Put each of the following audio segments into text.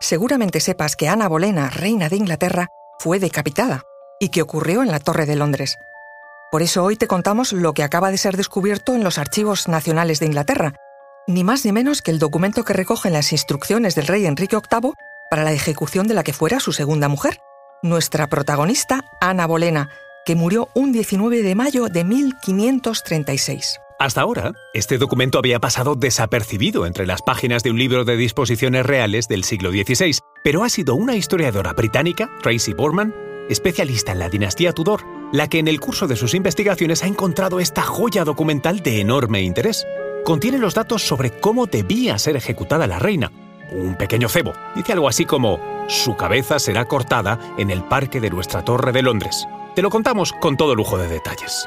seguramente sepas que Ana Bolena, reina de Inglaterra, fue decapitada y que ocurrió en la Torre de Londres. Por eso hoy te contamos lo que acaba de ser descubierto en los archivos nacionales de Inglaterra, ni más ni menos que el documento que recogen las instrucciones del rey Enrique VIII para la ejecución de la que fuera su segunda mujer, nuestra protagonista, Ana Bolena, que murió un 19 de mayo de 1536. Hasta ahora, este documento había pasado desapercibido entre las páginas de un libro de disposiciones reales del siglo XVI, pero ha sido una historiadora británica, Tracy Borman, especialista en la dinastía Tudor, la que en el curso de sus investigaciones ha encontrado esta joya documental de enorme interés. Contiene los datos sobre cómo debía ser ejecutada la reina. Un pequeño cebo. Dice algo así como, su cabeza será cortada en el parque de nuestra Torre de Londres. Te lo contamos con todo lujo de detalles.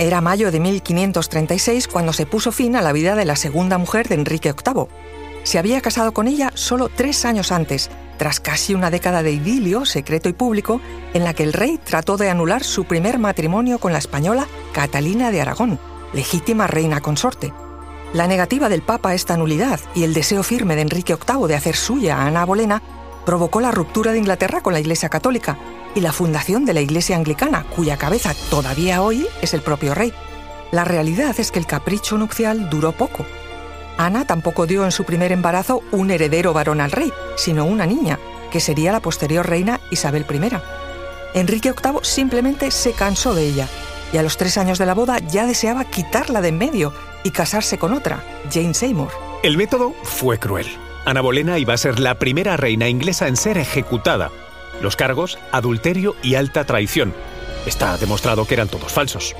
Era mayo de 1536 cuando se puso fin a la vida de la segunda mujer de Enrique VIII. Se había casado con ella solo tres años antes, tras casi una década de idilio, secreto y público, en la que el rey trató de anular su primer matrimonio con la española Catalina de Aragón, legítima reina consorte. La negativa del Papa a esta nulidad y el deseo firme de Enrique VIII de hacer suya a Ana Bolena provocó la ruptura de Inglaterra con la Iglesia Católica y la fundación de la Iglesia Anglicana, cuya cabeza todavía hoy es el propio rey. La realidad es que el capricho nupcial duró poco. Ana tampoco dio en su primer embarazo un heredero varón al rey, sino una niña, que sería la posterior reina Isabel I. Enrique VIII simplemente se cansó de ella y a los tres años de la boda ya deseaba quitarla de en medio y casarse con otra, Jane Seymour. El método fue cruel. Ana Bolena iba a ser la primera reina inglesa en ser ejecutada. Los cargos, adulterio y alta traición. Está demostrado que eran todos falsos.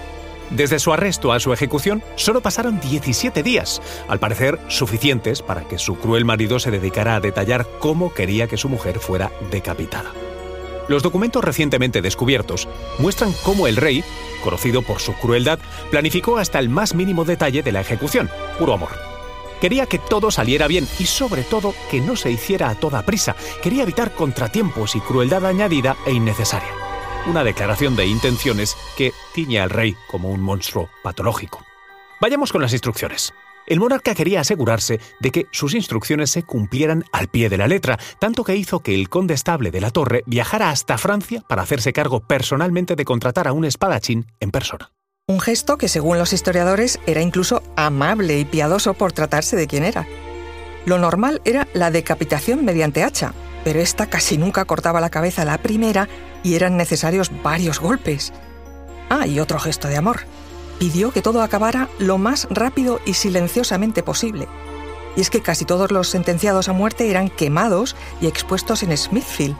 Desde su arresto a su ejecución solo pasaron 17 días, al parecer suficientes para que su cruel marido se dedicara a detallar cómo quería que su mujer fuera decapitada. Los documentos recientemente descubiertos muestran cómo el rey, conocido por su crueldad, planificó hasta el más mínimo detalle de la ejecución, puro amor. Quería que todo saliera bien y sobre todo que no se hiciera a toda prisa. Quería evitar contratiempos y crueldad añadida e innecesaria. Una declaración de intenciones que tiñe al rey como un monstruo patológico. Vayamos con las instrucciones. El monarca quería asegurarse de que sus instrucciones se cumplieran al pie de la letra, tanto que hizo que el condestable de la torre viajara hasta Francia para hacerse cargo personalmente de contratar a un espadachín en persona. Un gesto que, según los historiadores, era incluso amable y piadoso por tratarse de quien era. Lo normal era la decapitación mediante hacha, pero esta casi nunca cortaba la cabeza la primera y eran necesarios varios golpes. Ah, y otro gesto de amor. Pidió que todo acabara lo más rápido y silenciosamente posible. Y es que casi todos los sentenciados a muerte eran quemados y expuestos en Smithfield,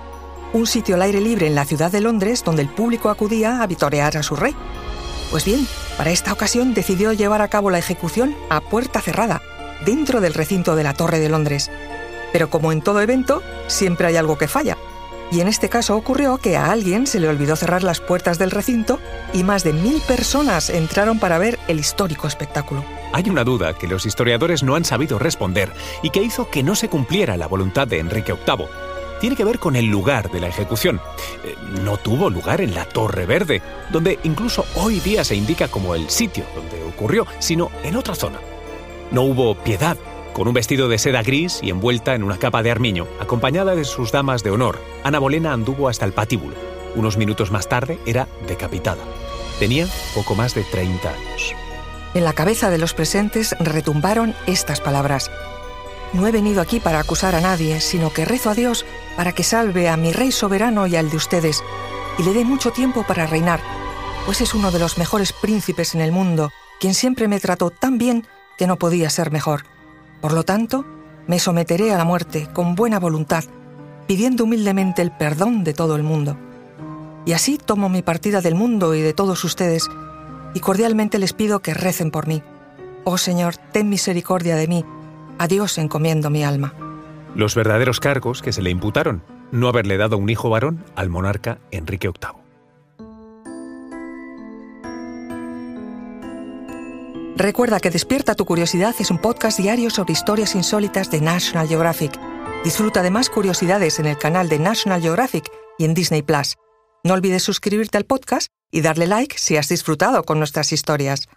un sitio al aire libre en la ciudad de Londres donde el público acudía a vitorear a su rey. Pues bien, para esta ocasión decidió llevar a cabo la ejecución a puerta cerrada, dentro del recinto de la Torre de Londres. Pero como en todo evento, siempre hay algo que falla. Y en este caso ocurrió que a alguien se le olvidó cerrar las puertas del recinto y más de mil personas entraron para ver el histórico espectáculo. Hay una duda que los historiadores no han sabido responder y que hizo que no se cumpliera la voluntad de Enrique VIII tiene que ver con el lugar de la ejecución. Eh, no tuvo lugar en la Torre Verde, donde incluso hoy día se indica como el sitio donde ocurrió, sino en otra zona. No hubo piedad, con un vestido de seda gris y envuelta en una capa de armiño, acompañada de sus damas de honor. Ana Bolena anduvo hasta el patíbulo. Unos minutos más tarde era decapitada. Tenía poco más de 30 años. En la cabeza de los presentes retumbaron estas palabras. No he venido aquí para acusar a nadie, sino que rezo a Dios para que salve a mi rey soberano y al de ustedes, y le dé mucho tiempo para reinar, pues es uno de los mejores príncipes en el mundo, quien siempre me trató tan bien que no podía ser mejor. Por lo tanto, me someteré a la muerte con buena voluntad, pidiendo humildemente el perdón de todo el mundo. Y así tomo mi partida del mundo y de todos ustedes, y cordialmente les pido que recen por mí Oh Señor, ten misericordia de mí. A Dios encomiendo mi alma. Los verdaderos cargos que se le imputaron, no haberle dado un hijo varón al monarca Enrique VIII. Recuerda que Despierta tu Curiosidad es un podcast diario sobre historias insólitas de National Geographic. Disfruta de más curiosidades en el canal de National Geographic y en Disney Plus. No olvides suscribirte al podcast y darle like si has disfrutado con nuestras historias.